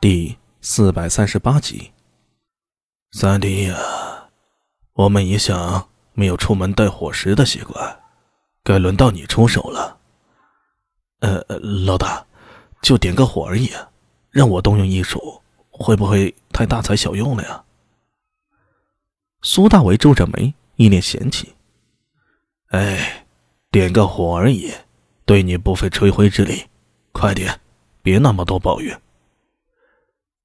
第四百三十八集，三弟呀，我们一向没有出门带伙食的习惯，该轮到你出手了。呃，老大，就点个火而已，让我动用异术，会不会太大材小用了呀？苏大为皱着眉，一脸嫌弃。哎，点个火而已，对你不费吹灰之力，快点，别那么多抱怨。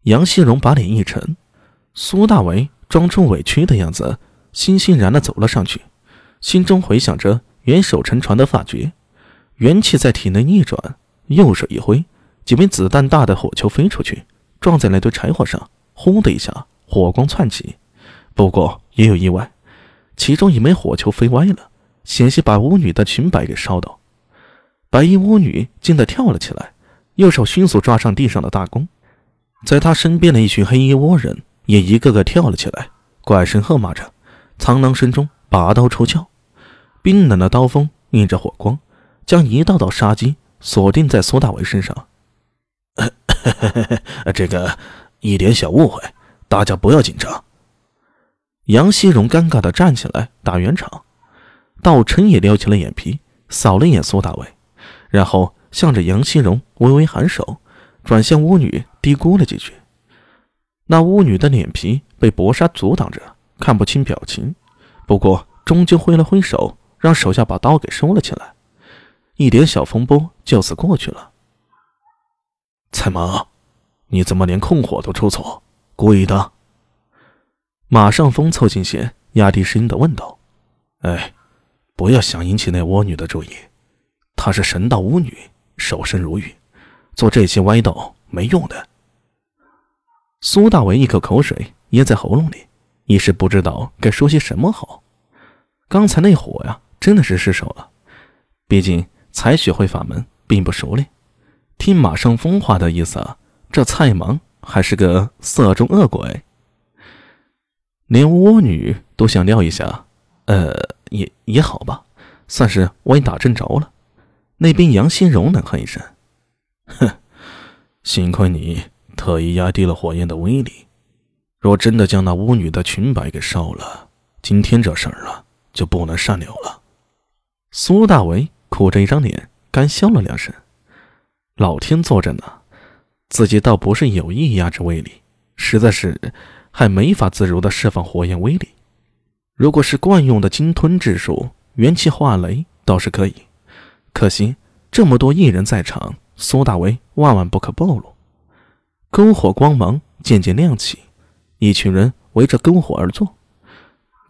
杨希荣把脸一沉，苏大为装出委屈的样子，欣欣然的走了上去，心中回想着元首沉船的发觉，元气在体内逆转，右手一挥，几枚子弹大的火球飞出去，撞在那堆柴火上，轰的一下，火光窜起。不过也有意外，其中一枚火球飞歪了，险些把巫女的裙摆给烧到。白衣巫女惊得跳了起来，右手迅速抓上地上的大弓。在他身边的一群黑衣倭人也一个个跳了起来，怪声喝骂着，苍狼声中拔刀出鞘，冰冷的刀锋映着火光，将一道道杀机锁定在苏大伟身上。这个一点小误会，大家不要紧张。杨希荣尴尬的站起来打圆场，道琛也撩起了眼皮，扫了一眼苏大伟，然后向着杨希荣微微颔首。转向巫女，嘀咕了几句。那巫女的脸皮被薄纱阻挡着，看不清表情。不过终究挥了挥手，让手下把刀给收了起来。一点小风波就此过去了。蔡马，你怎么连控火都出错？故意的？马上风凑近些，压低声音的问道：“哎，不要想引起那巫女的注意。她是神道巫女，守身如玉。”做这些歪道没用的。苏大为一口口水噎在喉咙里，一时不知道该说些什么好。刚才那火呀，真的是失手了。毕竟才学会法门，并不熟练。听马上风话的意思啊，这蔡芒还是个色中恶鬼。连倭女都想撩一下，呃，也也好吧，算是歪打正着了。那边杨新荣冷哼一声。哼，幸亏你特意压低了火焰的威力。若真的将那巫女的裙摆给烧了，今天这事儿啊就不能善了了。苏大为苦着一张脸，干笑了两声。老天作着呢，自己倒不是有意压制威力，实在是还没法自如的释放火焰威力。如果是惯用的金吞之术，元气化雷倒是可以。可惜这么多异人在场。苏大为万万不可暴露。篝火光芒渐渐亮起，一群人围着篝火而坐。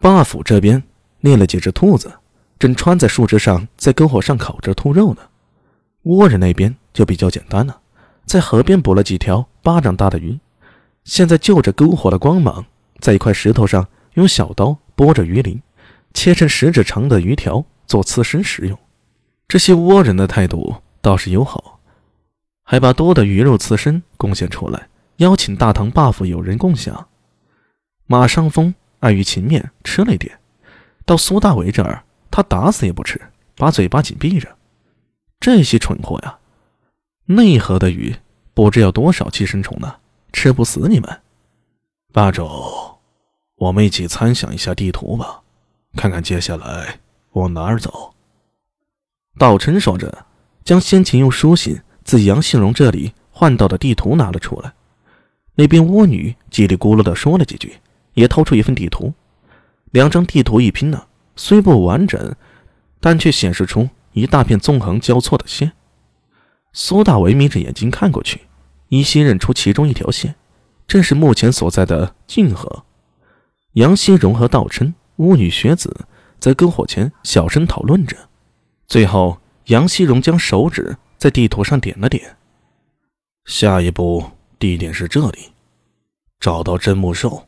霸府这边猎了几只兔子，正穿在树枝上，在篝火上烤着兔肉呢。倭人那边就比较简单了，在河边捕了几条巴掌大的鱼，现在就着篝火的光芒，在一块石头上用小刀剥着鱼鳞，切成食指长的鱼条做刺身食用。这些倭人的态度倒是友好。还把多的鱼肉刺身贡献出来，邀请大唐 buff 友人共享。马上峰碍于情面吃了一点，到苏大伟这儿，他打死也不吃，把嘴巴紧闭着。这些蠢货呀，内河的鱼不知要多少寄生虫呢，吃不死你们。霸主，我们一起参详一下地图吧，看看接下来往哪儿走。道琛说着，将先前用书信。自杨信荣这里换到的地图拿了出来，那边倭女叽里咕噜的说了几句，也掏出一份地图。两张地图一拼呢，虽不完整，但却显示出一大片纵横交错的线。苏大为眯着眼睛看过去，依稀认出其中一条线，正是目前所在的泾河。杨希荣和道琛、巫女学子在篝火前小声讨论着，最后杨希荣将手指。在地图上点了点，下一步地点是这里，找到真木兽。